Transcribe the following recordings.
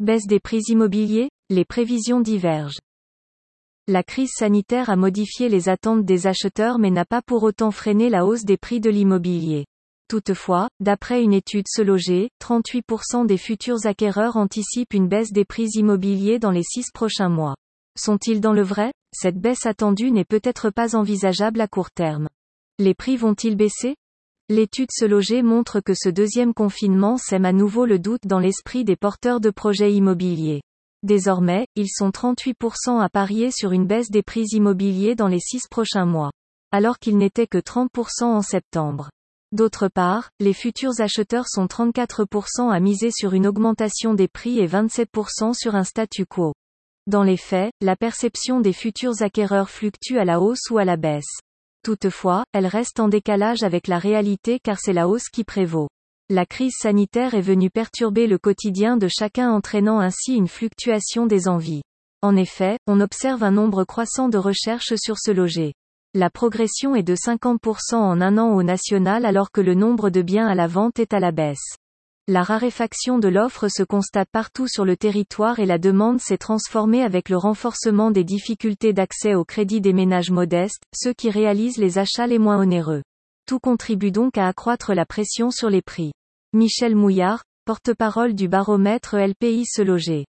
Baisse des prix immobiliers, les prévisions divergent. La crise sanitaire a modifié les attentes des acheteurs mais n'a pas pour autant freiné la hausse des prix de l'immobilier. Toutefois, d'après une étude Se Loger, 38% des futurs acquéreurs anticipent une baisse des prix immobiliers dans les six prochains mois. Sont-ils dans le vrai? Cette baisse attendue n'est peut-être pas envisageable à court terme. Les prix vont-ils baisser? L'étude Se Loger montre que ce deuxième confinement sème à nouveau le doute dans l'esprit des porteurs de projets immobiliers. Désormais, ils sont 38% à parier sur une baisse des prix immobiliers dans les six prochains mois. Alors qu'ils n'étaient que 30% en septembre. D'autre part, les futurs acheteurs sont 34% à miser sur une augmentation des prix et 27% sur un statu quo. Dans les faits, la perception des futurs acquéreurs fluctue à la hausse ou à la baisse. Toutefois, elle reste en décalage avec la réalité car c'est la hausse qui prévaut. La crise sanitaire est venue perturber le quotidien de chacun entraînant ainsi une fluctuation des envies. En effet, on observe un nombre croissant de recherches sur ce loger. La progression est de 50% en un an au national alors que le nombre de biens à la vente est à la baisse. La raréfaction de l'offre se constate partout sur le territoire et la demande s'est transformée avec le renforcement des difficultés d'accès au crédit des ménages modestes, ceux qui réalisent les achats les moins onéreux. Tout contribue donc à accroître la pression sur les prix. Michel Mouillard, porte-parole du baromètre LPI se loger.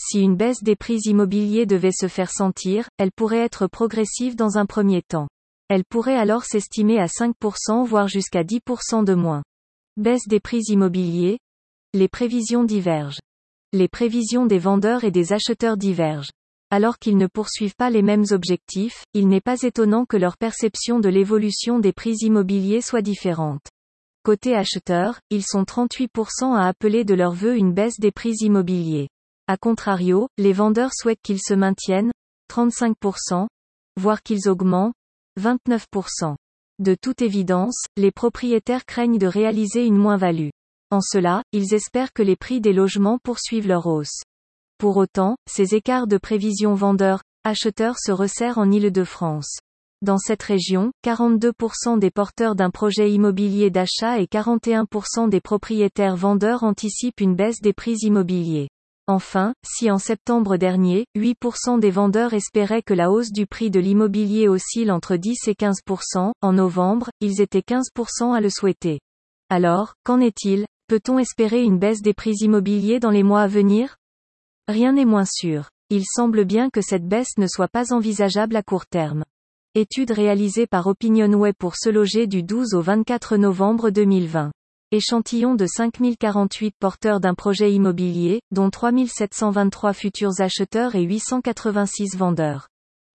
Si une baisse des prix immobiliers devait se faire sentir, elle pourrait être progressive dans un premier temps. Elle pourrait alors s'estimer à 5% voire jusqu'à 10% de moins. Baisse des prix immobiliers. Les prévisions divergent. Les prévisions des vendeurs et des acheteurs divergent. Alors qu'ils ne poursuivent pas les mêmes objectifs, il n'est pas étonnant que leur perception de l'évolution des prix immobiliers soit différente. Côté acheteurs, ils sont 38% à appeler de leur vœu une baisse des prix immobiliers. A contrario, les vendeurs souhaitent qu'ils se maintiennent, 35%, voire qu'ils augmentent, 29%. De toute évidence, les propriétaires craignent de réaliser une moins-value. En cela, ils espèrent que les prix des logements poursuivent leur hausse. Pour autant, ces écarts de prévision vendeurs-acheteurs se resserrent en Île-de-France. Dans cette région, 42% des porteurs d'un projet immobilier d'achat et 41% des propriétaires vendeurs anticipent une baisse des prix immobiliers. Enfin, si en septembre dernier, 8% des vendeurs espéraient que la hausse du prix de l'immobilier oscille entre 10 et 15%, en novembre, ils étaient 15% à le souhaiter. Alors, qu'en est-il? Peut-on espérer une baisse des prix immobiliers dans les mois à venir? Rien n'est moins sûr. Il semble bien que cette baisse ne soit pas envisageable à court terme. Étude réalisée par OpinionWay pour se loger du 12 au 24 novembre 2020. Échantillon de 5048 porteurs d'un projet immobilier, dont 3723 futurs acheteurs et 886 vendeurs.